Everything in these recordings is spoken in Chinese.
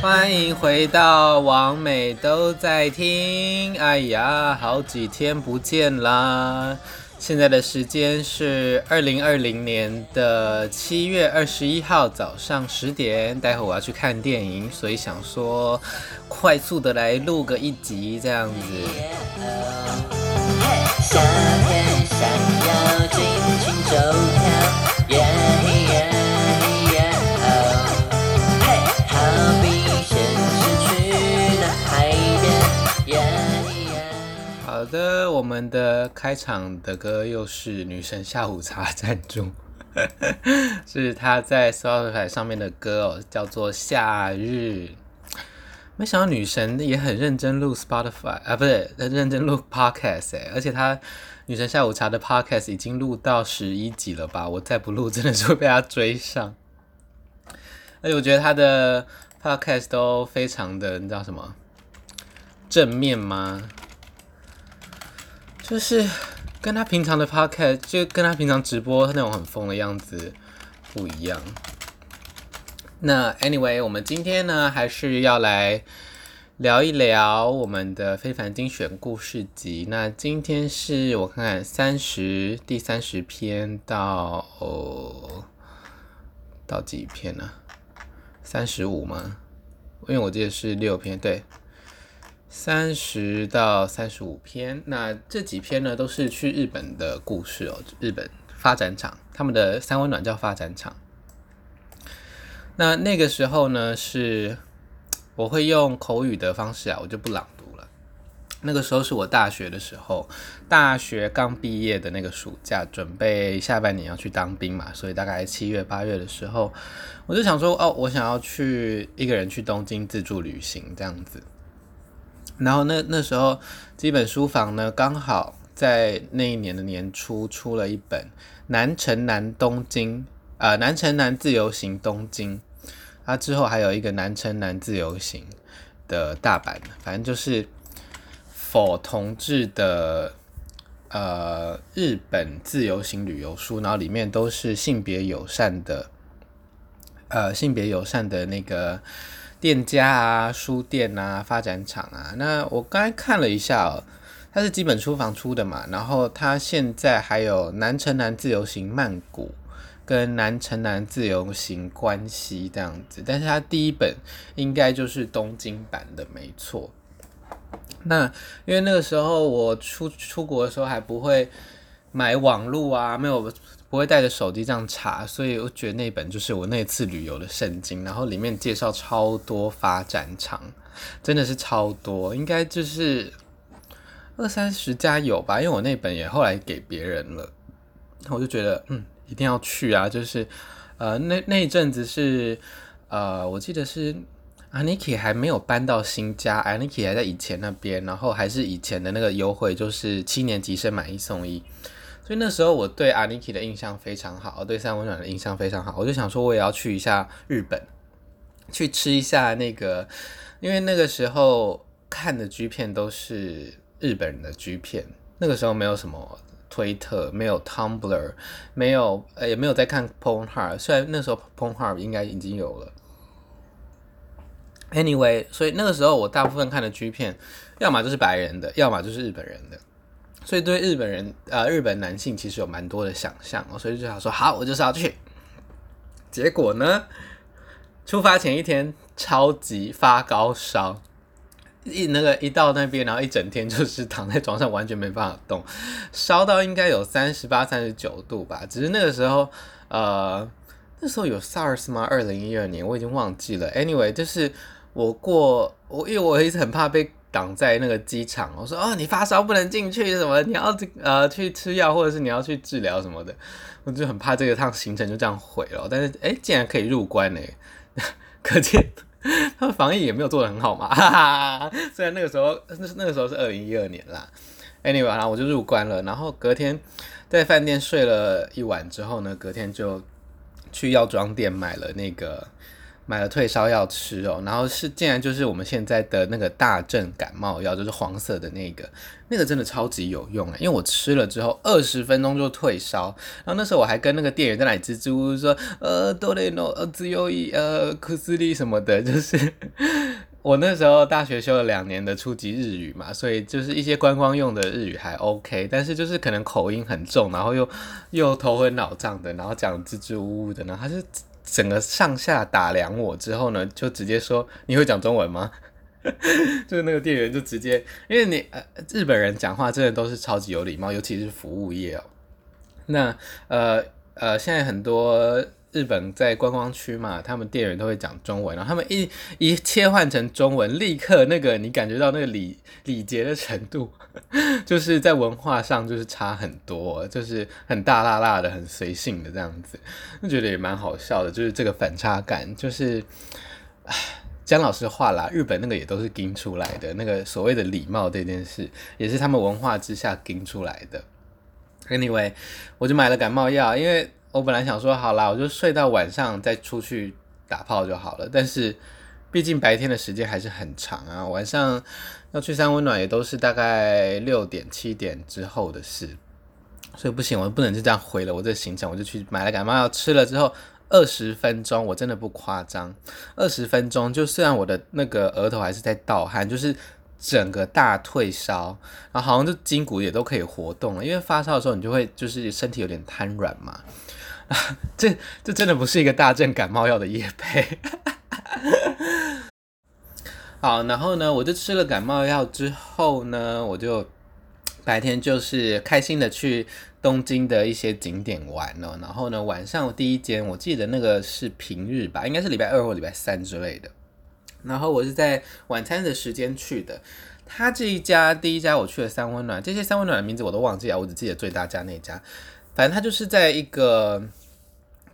欢迎回到王美都在听。哎呀，好几天不见啦！现在的时间是二零二零年的七月二十一号早上十点。待会我要去看电影，所以想说快速的来录个一集这样子。好的，我们的开场的歌又是女神下午茶赞助，是她在 Spotify 上面的歌哦，叫做《夏日》。没想到女神也很认真录 Spotify 啊，不是很认真录 Podcast 哎，而且她女神下午茶的 Podcast 已经录到十一集了吧？我再不录真的是会被她追上。而且我觉得她的 Podcast 都非常的，你知道什么？正面吗？就是跟她平常的 podcast，就跟她平常直播那种很疯的样子不一样。那 anyway，我们今天呢还是要来聊一聊我们的非凡精选故事集。那今天是我看看三十第三十篇到哦到几篇呢？三十五吗？因为我记得是六篇，对。三十到三十五篇，那这几篇呢都是去日本的故事哦，日本发展场，他们的三温暖叫发展场。那那个时候呢，是我会用口语的方式啊，我就不朗读了。那个时候是我大学的时候，大学刚毕业的那个暑假，准备下半年要去当兵嘛，所以大概七月八月的时候，我就想说，哦，我想要去一个人去东京自助旅行这样子。然后那那时候，基本书房呢，刚好在那一年的年初出了一本《南城南东京》，呃，《南城南自由行东京》，他之后还有一个《南城南自由行》的大阪，反正就是否同志的呃日本自由行旅游书，然后里面都是性别友善的，呃性别友善的那个。店家啊，书店啊，发展厂啊，那我刚才看了一下哦，它是基本书房出的嘛，然后它现在还有南城南自由行曼谷跟南城南自由行关系这样子，但是它第一本应该就是东京版的，没错。那因为那个时候我出出国的时候还不会买网路啊，没有。不会带着手机这样查，所以我觉得那本就是我那次旅游的圣经。然后里面介绍超多发展场，真的是超多，应该就是二三十家有吧。因为我那本也后来给别人了，我就觉得嗯，一定要去啊。就是呃，那那一阵子是呃，我记得是 Aniki 还没有搬到新家，Aniki 还在以前那边，然后还是以前的那个优惠，就是七年级生买一送一。所以那时候我对 Aniki 的印象非常好，对三温暖的印象非常好，我就想说我也要去一下日本，去吃一下那个，因为那个时候看的 G 片都是日本人的 G 片，那个时候没有什么推特，没有 Tumblr，没有呃也没有在看 Pornhub，虽然那时候 Pornhub 应该已经有了。Anyway，所以那个时候我大部分看的 G 片，要么就是白人的，要么就是日本人的。所以对日本人，呃，日本男性其实有蛮多的想象，所以就想说，好，我就是要去。结果呢，出发前一天超级发高烧，一那个一到那边，然后一整天就是 躺在床上，完全没办法动，烧到应该有三十八、三十九度吧。只是那个时候，呃，那时候有 SARS 吗？二零一二年我已经忘记了。Anyway，就是我过我，因为我一直很怕被。挡在那个机场，我说哦，你发烧不能进去，什么你要呃去吃药，或者是你要去治疗什么的，我就很怕这个趟行程就这样毁了。但是哎，竟然可以入关呢，可见 他们防疫也没有做得很好嘛。哈哈，虽然那个时候那那个时候是二零一二年啦，anyway，然后我就入关了，然后隔天在饭店睡了一晚之后呢，隔天就去药妆店买了那个买了退烧药吃哦，然后是竟然就是我们现在的那个大正感冒药，就是黄色的那个，那个真的超级有用哎，因为我吃了之后二十分钟就退烧，然后那时候我还跟那个店员在那里支支吾吾说，呃，多雷诺，呃，自由医，呃，库斯利什么的，就是我那时候大学修了两年的初级日语嘛，所以就是一些观光用的日语还 OK，但是就是可能口音很重，然后又又头昏脑胀的，然后讲支支吾吾的，然后他是。整个上下打量我之后呢，就直接说：“你会讲中文吗？” 就是那个店员就直接，因为你呃日本人讲话真的都是超级有礼貌，尤其是服务业哦。那呃呃，现在很多。日本在观光区嘛，他们店员都会讲中文，然后他们一一切换成中文，立刻那个你感觉到那个礼礼节的程度，就是在文化上就是差很多，就是很大辣辣的，很随性的这样子，就觉得也蛮好笑的，就是这个反差感，就是讲老实话啦，日本那个也都是盯出来的，那个所谓的礼貌这件事，也是他们文化之下盯出来的。Anyway，我就买了感冒药，因为。我本来想说好啦，我就睡到晚上再出去打炮就好了。但是毕竟白天的时间还是很长啊，晚上要去三温暖也都是大概六点七点之后的事，所以不行，我不能就这样毁了我这行程。我就去买了感冒药，吃了之后二十分钟，我真的不夸张，二十分钟就虽然我的那个额头还是在盗汗，就是整个大退烧，然后好像就筋骨也都可以活动了。因为发烧的时候你就会就是身体有点瘫软嘛。这这真的不是一个大正感冒药的业配。好，然后呢，我就吃了感冒药之后呢，我就白天就是开心的去东京的一些景点玩了。然后呢，晚上第一间我记得那个是平日吧，应该是礼拜二或礼拜三之类的。然后我是在晚餐的时间去的。他这一家第一家我去了三温暖，这些三温暖的名字我都忘记了，我只记得最大家那家。反正他就是在一个。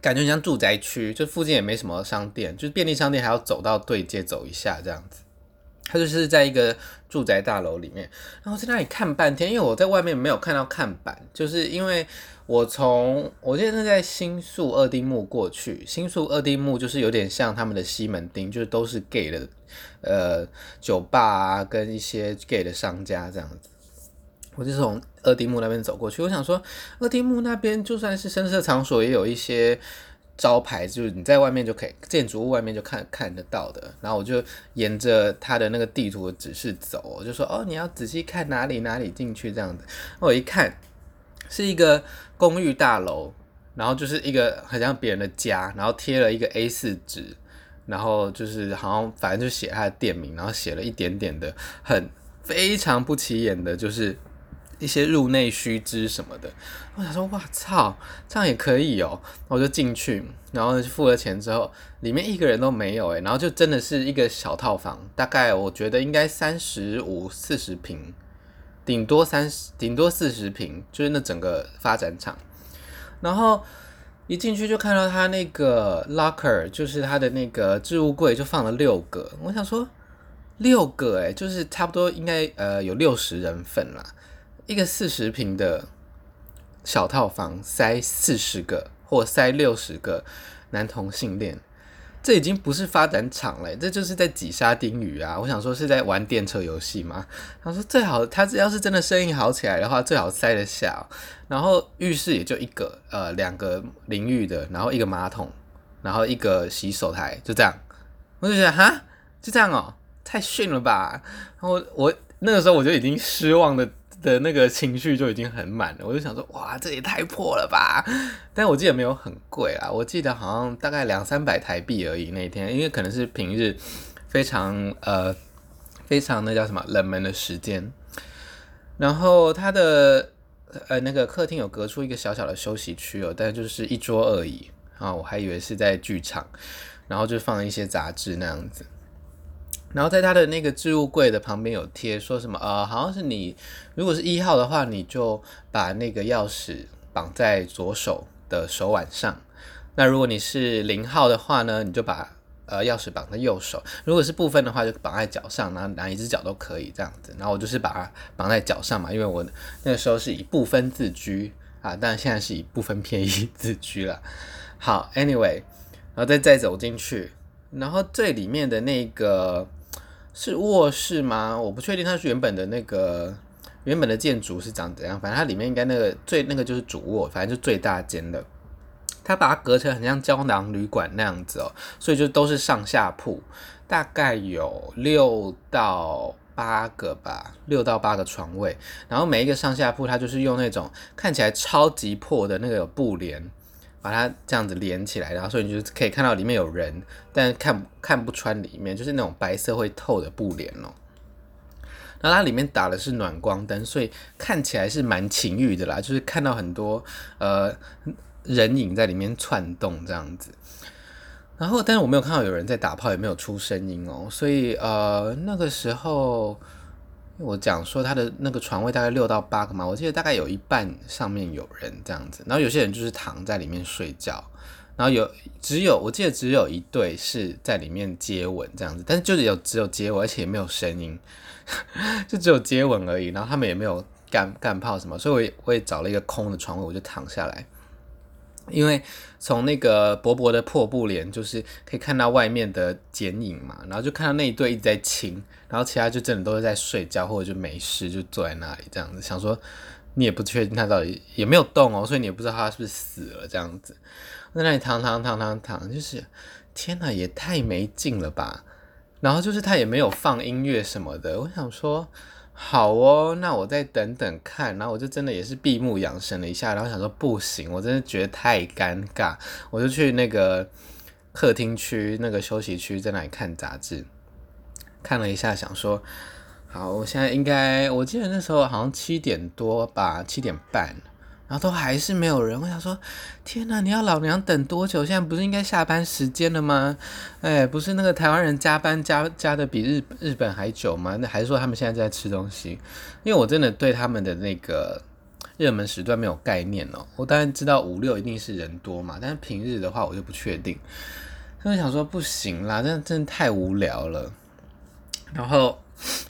感觉很像住宅区，就附近也没什么商店，就是便利商店还要走到对街走一下这样子。他就是在一个住宅大楼里面，然后在那里看半天，因为我在外面没有看到看板，就是因为我从我记得是在新宿二丁目过去，新宿二丁目就是有点像他们的西门町，就是都是 gay 的呃酒吧啊，跟一些 gay 的商家这样子。我就从二丁目那边走过去，我想说，二丁目那边就算是声色场所，也有一些招牌，就是你在外面就可以，建筑物外面就看看得到的。然后我就沿着他的那个地图的指示走，我就说，哦，你要仔细看哪里哪里进去这样子。我一看，是一个公寓大楼，然后就是一个很像别人的家，然后贴了一个 A 四纸，然后就是好像反正就写他的店名，然后写了一点点的，很非常不起眼的，就是。一些入内须知什么的，我想说，哇操，这样也可以哦！我就进去，然后付了钱之后，里面一个人都没有诶，然后就真的是一个小套房，大概我觉得应该三十五、四十平，顶多三十，顶多四十平，就是那整个发展场。然后一进去就看到他那个 locker，就是他的那个置物柜，就放了六个。我想说，六个诶，就是差不多应该呃有六十人份啦。一个四十平的小套房，塞四十个或塞六十个男同性恋，这已经不是发展场了，这就是在挤沙丁鱼啊！我想说是在玩电车游戏吗？他说最好他要是真的生意好起来的话，最好塞得下。然后浴室也就一个，呃，两个淋浴的，然后一个马桶，然后一个洗手台，就这样。我就觉得哈，就这样哦，太逊了吧！然后我那个时候我就已经失望的。的那个情绪就已经很满了，我就想说，哇，这也太破了吧！但我记得没有很贵啊，我记得好像大概两三百台币而已那一天，因为可能是平日非常呃非常那叫什么冷门的时间。然后它的呃那个客厅有隔出一个小小的休息区哦，但就是一桌而已啊，我还以为是在剧场，然后就放一些杂志那样子。然后在他的那个置物柜的旁边有贴说什么呃，好像是你如果是一号的话，你就把那个钥匙绑在左手的手腕上；那如果你是零号的话呢，你就把呃钥匙绑在右手；如果是部分的话，就绑在脚上，然后哪一只脚都可以这样子。然后我就是把它绑在脚上嘛，因为我那个时候是以部分自居啊，但现在是以部分偏一自居了。好，anyway，然后再再走进去。然后最里面的那个是卧室吗？我不确定它是原本的那个原本的建筑是长怎样，反正它里面应该那个最那个就是主卧，反正就最大间的。它把它隔成很像胶囊旅馆那样子哦，所以就都是上下铺，大概有六到八个吧，六到八个床位。然后每一个上下铺，它就是用那种看起来超级破的那个布帘，把它这样子连起来，然后所以你就可以看到里面有人，但看看不穿里面，就是那种白色会透的布帘哦。那它里面打的是暖光灯，所以看起来是蛮情欲的啦，就是看到很多呃。人影在里面窜动这样子，然后但是我没有看到有人在打炮，也没有出声音哦，所以呃那个时候我讲说他的那个床位大概六到八个嘛，我记得大概有一半上面有人这样子，然后有些人就是躺在里面睡觉，然后有只有我记得只有一对是在里面接吻这样子，但是就是有只有接吻，而且也没有声音，就只有接吻而已，然后他们也没有干干炮什么，所以我也我也找了一个空的床位，我就躺下来。因为从那个薄薄的破布帘，就是可以看到外面的剪影嘛，然后就看到那一对一直在亲，然后其他就真的都是在睡觉或者就没事，就坐在那里这样子，想说你也不确定他到底也没有动哦，所以你也不知道他是不是死了这样子，在那里躺躺躺躺躺，就是天哪，也太没劲了吧，然后就是他也没有放音乐什么的，我想说。好哦，那我再等等看，然后我就真的也是闭目养神了一下，然后想说不行，我真的觉得太尴尬，我就去那个客厅区那个休息区在那里看杂志，看了一下，想说好，我现在应该，我记得那时候好像七点多吧，七点半。然后都还是没有人，我想说，天哪，你要老娘等多久？现在不是应该下班时间了吗？哎，不是那个台湾人加班加加的比日日本还久吗？那还是说他们现在在吃东西？因为我真的对他们的那个热门时段没有概念哦。我当然知道五六一定是人多嘛，但是平日的话我就不确定。所以想说不行啦，真的真的太无聊了。然后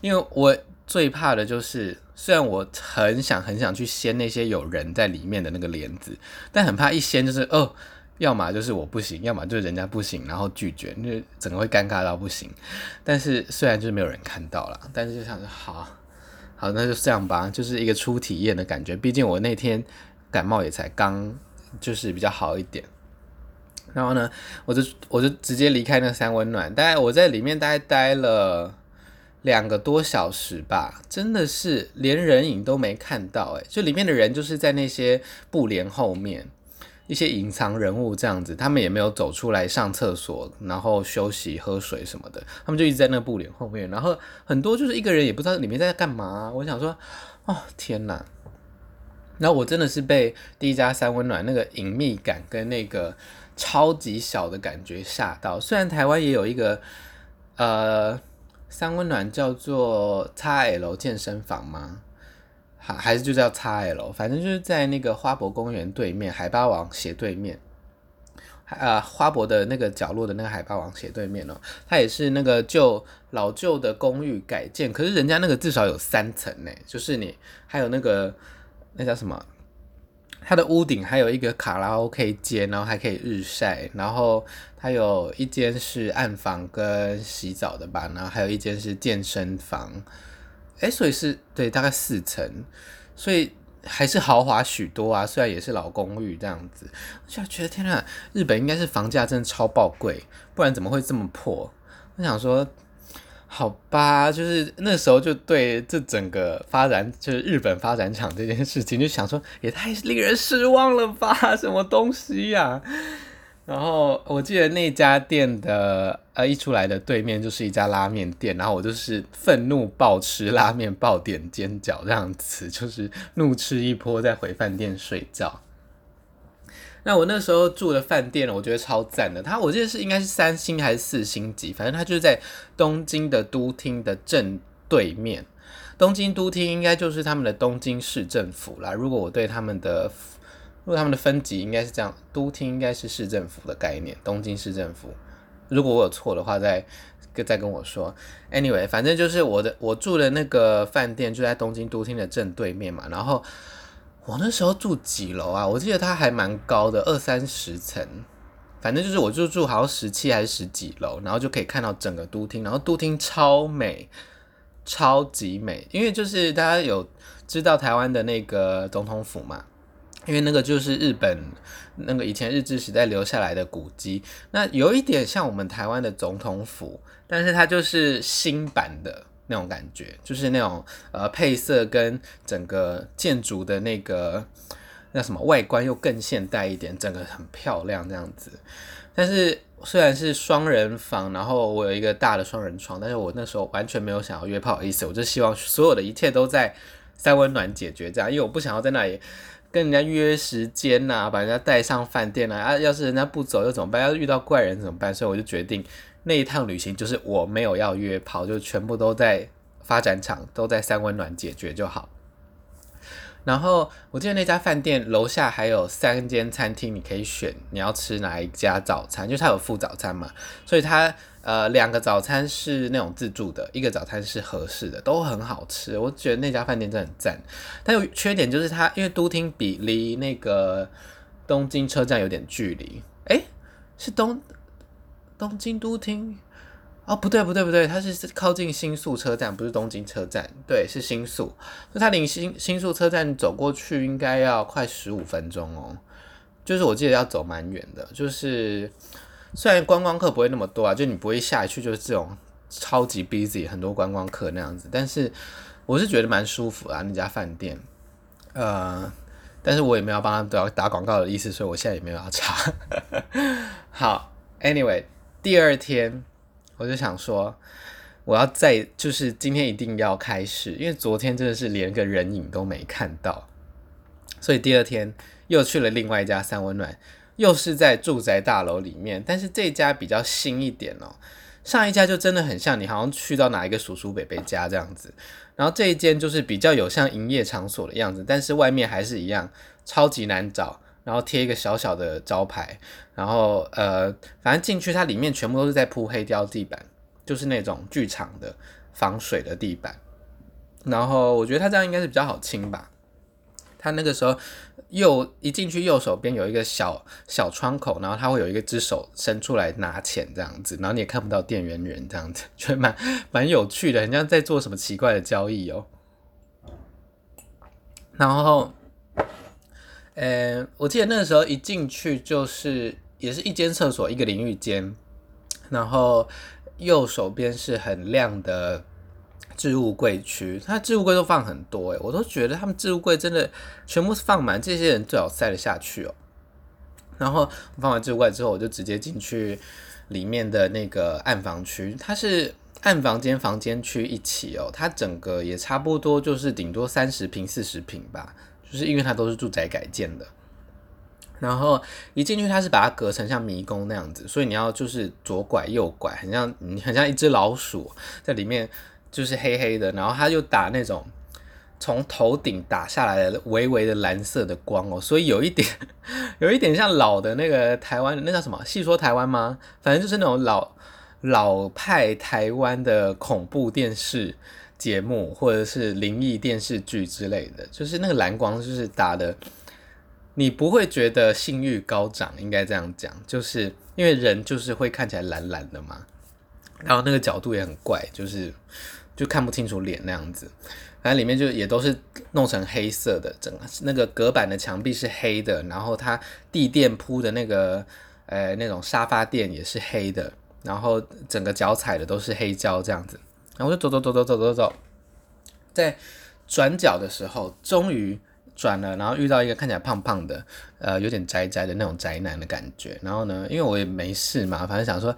因为我最怕的就是。虽然我很想很想去掀那些有人在里面的那个帘子，但很怕一掀就是哦，要么就是我不行，要么就是人家不行，然后拒绝，那整个会尴尬到不行。但是虽然就是没有人看到了，但是就想着好，好，那就这样吧，就是一个初体验的感觉。毕竟我那天感冒也才刚就是比较好一点，然后呢，我就我就直接离开那三温暖，大概我在里面大概待了。两个多小时吧，真的是连人影都没看到诶，就里面的人就是在那些布帘后面，一些隐藏人物这样子，他们也没有走出来上厕所，然后休息喝水什么的，他们就一直在那布帘后面，然后很多就是一个人也不知道里面在干嘛。我想说，哦天哪！然后我真的是被第一家三温暖那个隐秘感跟那个超级小的感觉吓到。虽然台湾也有一个，呃。三温暖叫做 XL 健身房吗？还还是就叫 XL？反正就是在那个花博公园对面，海霸王斜对面，呃，花博的那个角落的那个海霸王斜对面哦，它也是那个旧老旧的公寓改建，可是人家那个至少有三层呢，就是你还有那个那叫什么？它的屋顶还有一个卡拉 OK 间，然后还可以日晒，然后它有一间是暗房跟洗澡的吧，然后还有一间是健身房，诶，所以是对，大概四层，所以还是豪华许多啊，虽然也是老公寓这样子，我就觉得天呐，日本应该是房价真的超爆贵，不然怎么会这么破？我想说。好吧，就是那时候就对这整个发展，就是日本发展厂这件事情，就想说也太令人失望了吧，什么东西呀、然后我记得那家店的呃一出来的对面就是一家拉面店，然后我就是愤怒暴吃拉面，暴点煎饺这样子，就是怒吃一波再回饭店睡觉。那我那时候住的饭店呢，我觉得超赞的。它我记得是应该是三星还是四星级，反正它就是在东京的都厅的正对面。东京都厅应该就是他们的东京市政府啦。如果我对他们的，如果他们的分级应该是这样，都厅应该是市政府的概念，东京市政府。如果我有错的话，再再跟我说。Anyway，反正就是我的我住的那个饭店就在东京都厅的正对面嘛，然后。我那时候住几楼啊？我记得它还蛮高的，二三十层。反正就是我就住好像十七还是十几楼，然后就可以看到整个都厅，然后都厅超美，超级美，因为就是大家有知道台湾的那个总统府嘛，因为那个就是日本那个以前日治时代留下来的古迹，那有一点像我们台湾的总统府，但是它就是新版的那种感觉，就是那种呃配色跟整个建筑的那个。那什么外观又更现代一点，整个很漂亮这样子。但是虽然是双人房，然后我有一个大的双人床，但是我那时候完全没有想要约炮的意思，我就希望所有的一切都在三温暖解决这样，因为我不想要在那里跟人家约时间呐、把人家带上饭店啊，啊，要是人家不走又怎么办？要是遇到怪人怎么办？所以我就决定那一趟旅行就是我没有要约炮，就全部都在发展场，都在三温暖解决就好。然后我记得那家饭店楼下还有三间餐厅，你可以选你要吃哪一家早餐，就是它有附早餐嘛，所以它呃两个早餐是那种自助的，一个早餐是合适的，都很好吃。我觉得那家饭店真的很赞，但有缺点就是它因为都厅比离那个东京车站有点距离，诶，是东东京都厅。哦，不对，不对，不对，它是靠近新宿车站，不是东京车站。对，是新宿。那它离新新宿车站走过去应该要快十五分钟哦。就是我记得要走蛮远的。就是虽然观光客不会那么多啊，就你不会下去就是这种超级 busy 很多观光客那样子。但是我是觉得蛮舒服啊，那家饭店。呃，但是我也没有帮他们都要打广告的意思，所以我现在也没有要查。好，Anyway，第二天。我就想说，我要再就是今天一定要开始，因为昨天真的是连个人影都没看到，所以第二天又去了另外一家三温暖，又是在住宅大楼里面，但是这家比较新一点哦。上一家就真的很像你好像去到哪一个叔叔伯伯家这样子，然后这一间就是比较有像营业场所的样子，但是外面还是一样超级难找。然后贴一个小小的招牌，然后呃，反正进去它里面全部都是在铺黑胶地板，就是那种剧场的防水的地板。然后我觉得它这样应该是比较好清吧。它那个时候右一进去右手边有一个小小窗口，然后它会有一只手伸出来拿钱这样子，然后你也看不到店员人这样子，觉得蛮蛮有趣的，很像在做什么奇怪的交易哦。然后。呃，我记得那个时候一进去就是也是一间厕所，一个淋浴间，然后右手边是很亮的置物柜区，它置物柜都放很多诶，我都觉得他们置物柜真的全部是放满，这些人最好塞得下去哦。然后放完置物柜之后，我就直接进去里面的那个暗房区，它是暗房间、房间区一起哦，它整个也差不多就是顶多三十平、四十平吧。就是因为它都是住宅改建的，然后一进去它是把它隔成像迷宫那样子，所以你要就是左拐右拐，很像很像一只老鼠在里面，就是黑黑的，然后它又打那种从头顶打下来的微微的蓝色的光哦，所以有一点有一点像老的那个台湾那叫什么？戏说台湾吗？反正就是那种老老派台湾的恐怖电视。节目或者是灵异电视剧之类的，就是那个蓝光，就是打的，你不会觉得性欲高涨，应该这样讲，就是因为人就是会看起来蓝蓝的嘛，然后那个角度也很怪，就是就看不清楚脸那样子，反正里面就也都是弄成黑色的，整个那个隔板的墙壁是黑的，然后它地垫铺的那个呃那种沙发垫也是黑的，然后整个脚踩的都是黑胶这样子。然后我就走走走走走走走，在转角的时候，终于转了，然后遇到一个看起来胖胖的，呃，有点宅宅的那种宅男的感觉。然后呢，因为我也没事嘛，反正想说，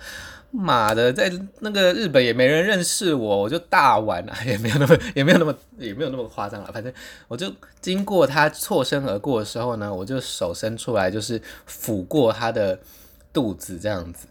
妈的，在那个日本也没人认识我，我就大玩啊，也没有那么，也没有那么，也没有那么夸张了。反正我就经过他错身而过的时候呢，我就手伸出来，就是抚过他的肚子这样子。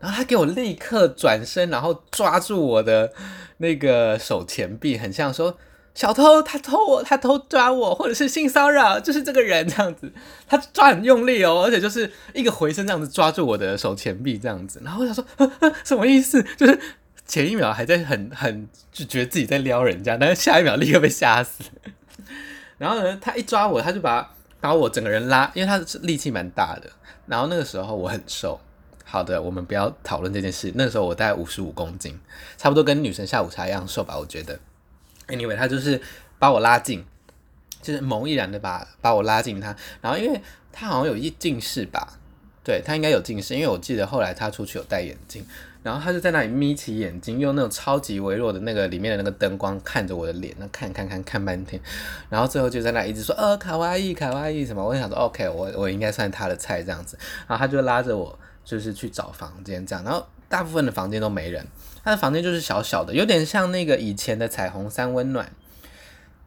然后他给我立刻转身，然后抓住我的那个手前臂，很像说小偷，他偷我，他偷抓我，或者是性骚扰，就是这个人这样子。他抓很用力哦，而且就是一个回身这样子抓住我的手前臂这样子。然后我想说呵呵，什么意思？就是前一秒还在很很就觉得自己在撩人家，但是下一秒立刻被吓死。然后呢，他一抓我，他就 把把我整个人拉，因为他是力气蛮大的。然后那个时候我很瘦。好的，我们不要讨论这件事。那时候我大概五十五公斤，差不多跟女神下午茶一样瘦吧，我觉得。Anyway，他就是把我拉近，就是猛毅然的把把我拉近他，然后因为他好像有一近视吧。对，他应该有近视，因为我记得后来他出去有戴眼镜，然后他就在那里眯起眼睛，用那种超级微弱的那个里面的那个灯光看着我的脸，那看看看看半天，然后最后就在那一直说呃卡哇伊卡哇伊什么，我想说 OK，我我应该算他的菜这样子，然后他就拉着我就是去找房间这样，然后大部分的房间都没人，他的房间就是小小的，有点像那个以前的彩虹三温暖。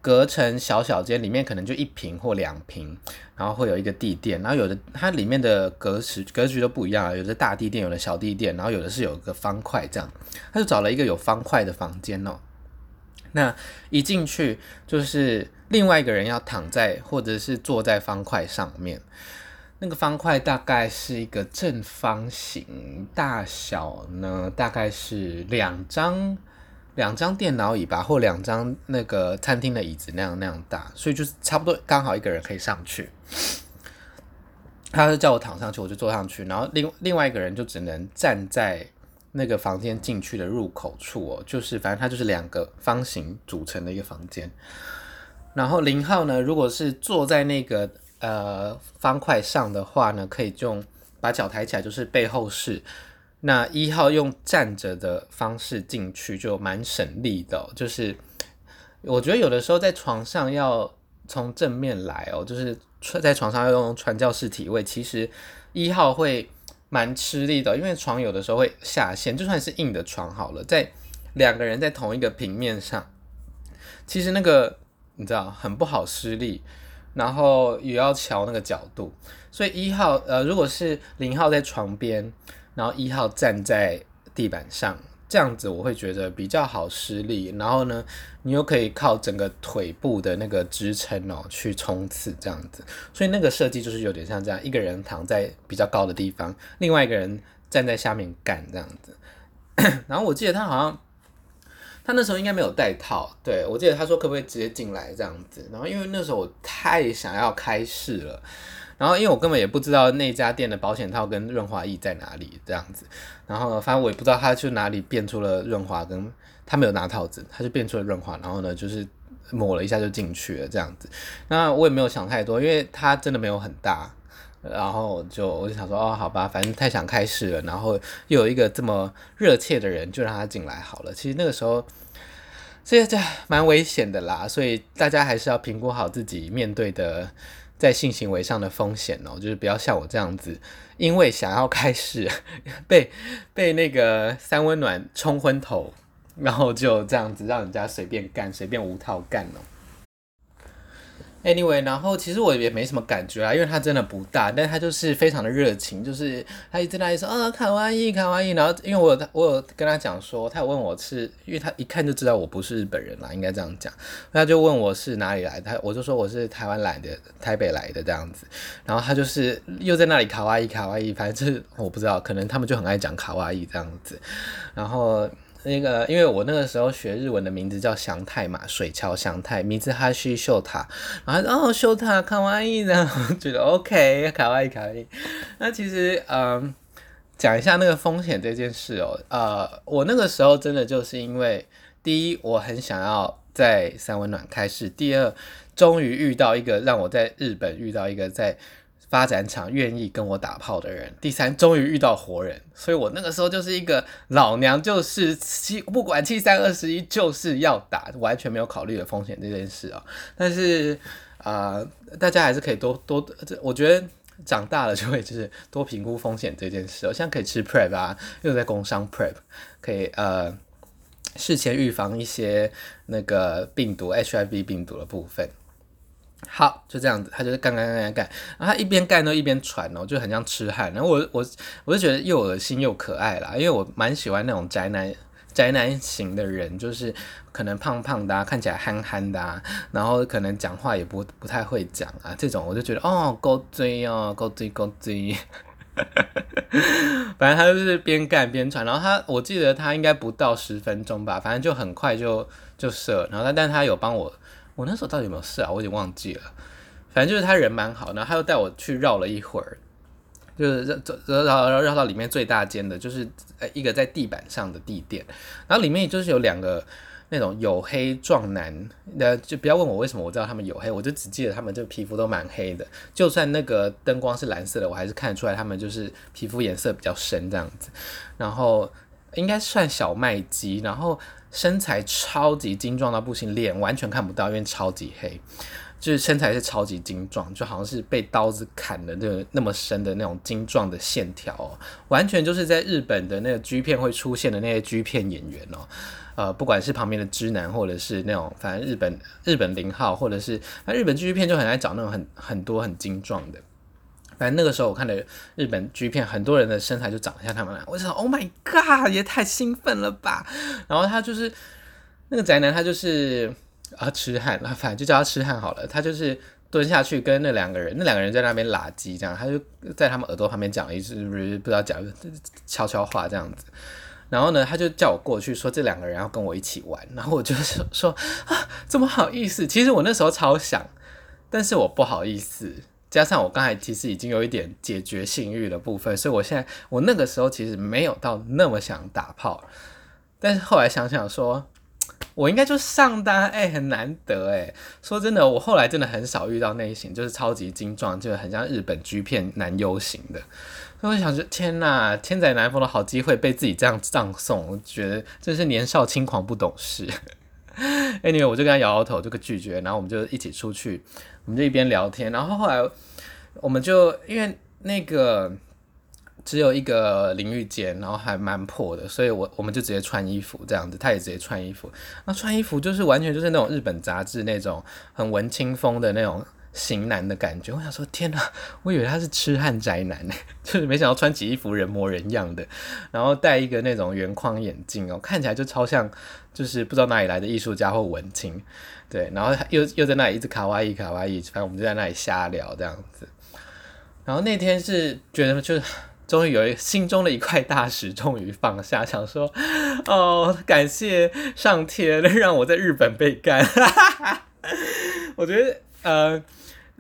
隔成小小间，里面可能就一平或两平，然后会有一个地垫，然后有的它里面的格局格局都不一样，有的大地垫，有的小地垫，然后有的是有个方块这样，他就找了一个有方块的房间哦。那一进去就是另外一个人要躺在或者是坐在方块上面，那个方块大概是一个正方形，大小呢大概是两张。两张电脑椅吧，或两张那个餐厅的椅子那样那样大，所以就是差不多刚好一个人可以上去。他就叫我躺上去，我就坐上去，然后另另外一个人就只能站在那个房间进去的入口处哦，就是反正它就是两个方形组成的一个房间。然后零号呢，如果是坐在那个呃方块上的话呢，可以用把脚抬起来，就是背后式。那一号用站着的方式进去就蛮省力的，就是我觉得有的时候在床上要从正面来哦，就是在床上要用传教士体位，其实一号会蛮吃力的，因为床有的时候会下陷，就算是硬的床好了，在两个人在同一个平面上，其实那个你知道很不好施力，然后也要调那个角度，所以一号呃如果是零号在床边。然后一号站在地板上，这样子我会觉得比较好施力。然后呢，你又可以靠整个腿部的那个支撑哦去冲刺，这样子。所以那个设计就是有点像这样，一个人躺在比较高的地方，另外一个人站在下面干这样子。然后我记得他好像，他那时候应该没有戴套，对，我记得他说可不可以直接进来这样子。然后因为那时候我太想要开市了。然后，因为我根本也不知道那家店的保险套跟润滑液在哪里，这样子。然后呢，反正我也不知道他去哪里变出了润滑，跟他没有拿套子，他就变出了润滑。然后呢，就是抹了一下就进去了，这样子。那我也没有想太多，因为他真的没有很大。然后就我就想说，哦，好吧，反正太想开始了。然后又有一个这么热切的人，就让他进来好了。其实那个时候，这这蛮危险的啦，所以大家还是要评估好自己面对的。在性行为上的风险哦，就是不要像我这样子，因为想要开始 被被那个三温暖冲昏头，然后就这样子让人家随便干，随便无套干哦。Anyway，然后其实我也没什么感觉啊，因为他真的不大，但他就是非常的热情，就是他一直在那里说啊卡哇伊卡哇伊，然后因为我我有跟他讲说，他有问我是因为他一看就知道我不是日本人啦，应该这样讲，他就问我是哪里来的，他我就说我是台湾来的，台北来的这样子，然后他就是又在那里卡哇伊卡哇伊，反正就是我不知道，可能他们就很爱讲卡哇伊这样子，然后。那个，因为我那个时候学日文的名字叫祥太嘛，水桥祥太，名字哈须秀塔，然后哦秀塔卡哇伊，呢 觉得 OK 卡哇伊卡哇伊。那其实嗯，讲一下那个风险这件事哦，呃，我那个时候真的就是因为第一我很想要在三温暖开市，第二终于遇到一个让我在日本遇到一个在。发展场愿意跟我打炮的人，第三终于遇到活人，所以我那个时候就是一个老娘就是七不管七三二十一就是要打，完全没有考虑的风险这件事啊、但是啊、大家还是可以多多，我觉得长大了就会就是多评估风险这件事、我现在可以吃 Prep 啊，又在工商 Prep，可以呃事前预防一些那个病毒 HIV 病毒的部分。好，就这样子，他就是干干干干干，然后他一边干都一边喘哦，就很像痴汉。然后我我我就觉得又恶心又可爱啦，因为我蛮喜欢那种宅男宅男型的人，就是可能胖胖的，看起来憨憨的，然后可能讲话也不不太会讲啊，这种我就觉得哦，够追哦，够追够追。反正他就是边干边喘，然后他我记得他应该不到十分钟吧，反正就很快就就射，然后他但他有帮我。我那时候到底有没有事啊？我已经忘记了。反正就是他人蛮好，然后他又带我去绕了一会儿，就是绕绕绕绕到里面最大间的，就是呃一个在地板上的地垫，然后里面就是有两个那种黝黑壮男，呃，就不要问我为什么我知道他们黝黑，我就只记得他们这皮肤都蛮黑的，就算那个灯光是蓝色的，我还是看得出来他们就是皮肤颜色比较深这样子，然后应该算小麦肌，然后身材超级精壮到不行，脸完全看不到，因为超级黑。就是身材是超级精壮，就好像是被刀子砍的那那么深的那种精壮的线条哦，完全就是在日本的那个 G 片会出现的那些 G 片演员哦，呃，不管是旁边的直男，或者是那种反正日本日本零号，或者是那日本 G 片就很爱找那种很很多很精壮的，反正那个时候我看的日本 G 片，很多人的身材就长得像他们俩，我想 Oh my God，也太兴奋了吧！然后他就是那个宅男，他就是。啊，痴汉，反正就叫他痴汉好了。他就是蹲下去跟那两个人，那两个人在那边拉鸡，这样，他就在他们耳朵旁边讲了一句，不是不知道讲悄悄话这样子。然后呢，他就叫我过去说这两个人要跟我一起玩。然后我就 说说啊，怎么好意思？其实我那时候超想，但是我不好意思。加上我刚才其实已经有一点解决性欲的部分，所以我现在我那个时候其实没有到那么想打炮。但是后来想想说。我应该就上单，哎、很难得哎。说真的，我后来真的很少遇到那一型，就是超级精壮，就是很像日本 G 片男优型的。所以我想说，天呐，千载难逢的好机会被自己这样葬送，我觉得真是年少轻狂不懂事。Anyway，我就跟他摇摇头，这个拒绝，然后我们就一起出去，我们就一边聊天，然后后来我们就因为那个。只有一个淋浴间，然后还蛮破的，所以我我们就直接穿衣服这样子，他也直接穿衣服。那穿衣服就是完全就是那种日本杂志那种很文青风的那种型男的感觉。我想说，天哪，我以为他是痴汉宅男呢，就是没想到穿起衣服人模人样的，然后戴一个那种圆框眼镜哦，看起来就超像，就是不知道哪里来的艺术家或文青。对，然后又又在那里一直卡哇伊卡哇伊，反正我们就在那里瞎聊这样子。然后那天是觉得就是。终于有一心中的一块大石，终于放下，想说，哦，感谢上天 让我在日本被干。我觉得，呃，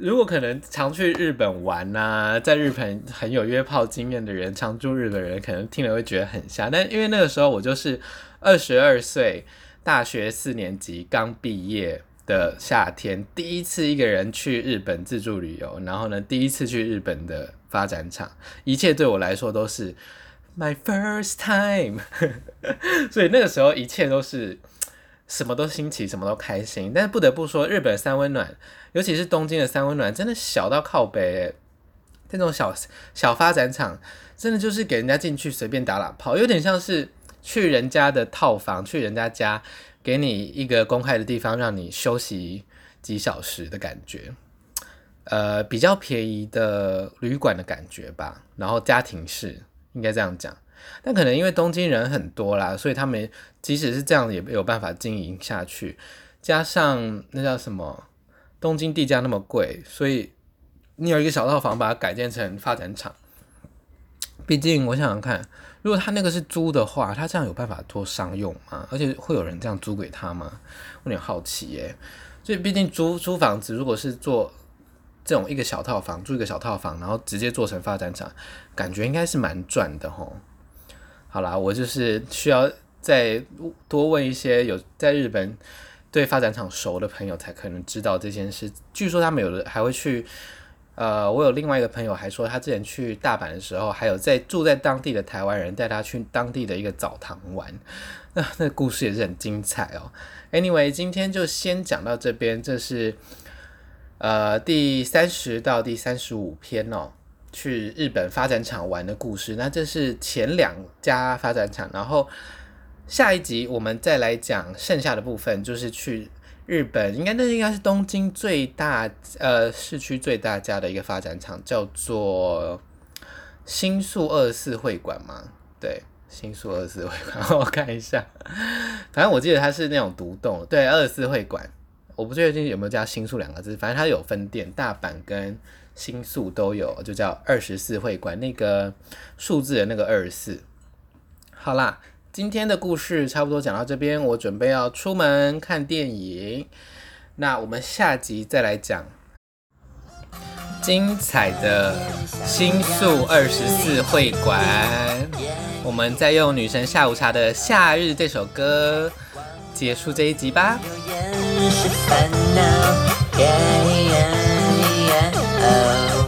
如果可能常去日本玩呐、啊，在日本很有约炮经验的人，常住日本人，可能听了会觉得很瞎。但因为那个时候我就是二十二岁，大学四年级刚毕业的夏天，第一次一个人去日本自助旅游，然后呢，第一次去日本的。发展场，一切对我来说都是 my first time，所以那个时候一切都是什么都新奇，什么都开心。但是不得不说，日本三温暖，尤其是东京的三温暖，真的小到靠北。这种小小发展场，真的就是给人家进去随便打打炮，有点像是去人家的套房，去人家家，给你一个公开的地方，让你休息几小时的感觉。呃，比较便宜的旅馆的感觉吧，然后家庭式应该这样讲，但可能因为东京人很多啦，所以他们即使是这样也没有办法经营下去。加上那叫什么，东京地价那么贵，所以你有一个小套房把它改建成发展厂。毕竟我想想看，如果他那个是租的话，他这样有办法做商用吗？而且会有人这样租给他吗？我有点好奇耶。所以毕竟租租房子如果是做。这种一个小套房，住一个小套房，然后直接做成发展厂，感觉应该是蛮赚的吼。好啦，我就是需要再多问一些有在日本对发展场熟的朋友，才可能知道这件事。据说他们有的还会去，呃，我有另外一个朋友还说，他之前去大阪的时候，还有在住在当地的台湾人带他去当地的一个澡堂玩，那那故事也是很精彩哦。Anyway，今天就先讲到这边，这是。呃，第三十到第三十五篇哦，去日本发展场玩的故事。那这是前两家发展场，然后下一集我们再来讲剩下的部分，就是去日本，应该那应该是东京最大呃市区最大家的一个发展场，叫做新宿二四会馆嘛。对，新宿二四会馆，我看一下，反正我记得它是那种独栋，对，二四会馆。我不确定有没有加新宿两个字，反正它有分店，大阪跟新宿都有，就叫二十四会馆。那个数字的那个二十四。好啦，今天的故事差不多讲到这边。我准备要出门看电影，那我们下集再来讲精彩的。新宿二十四会馆，我们再用《女神下午茶的夏日》这首歌结束这一集吧。哦。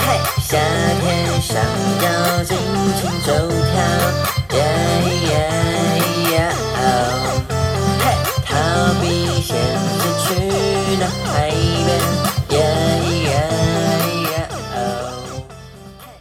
嘿，夏天想要尽情走跳，耶耶。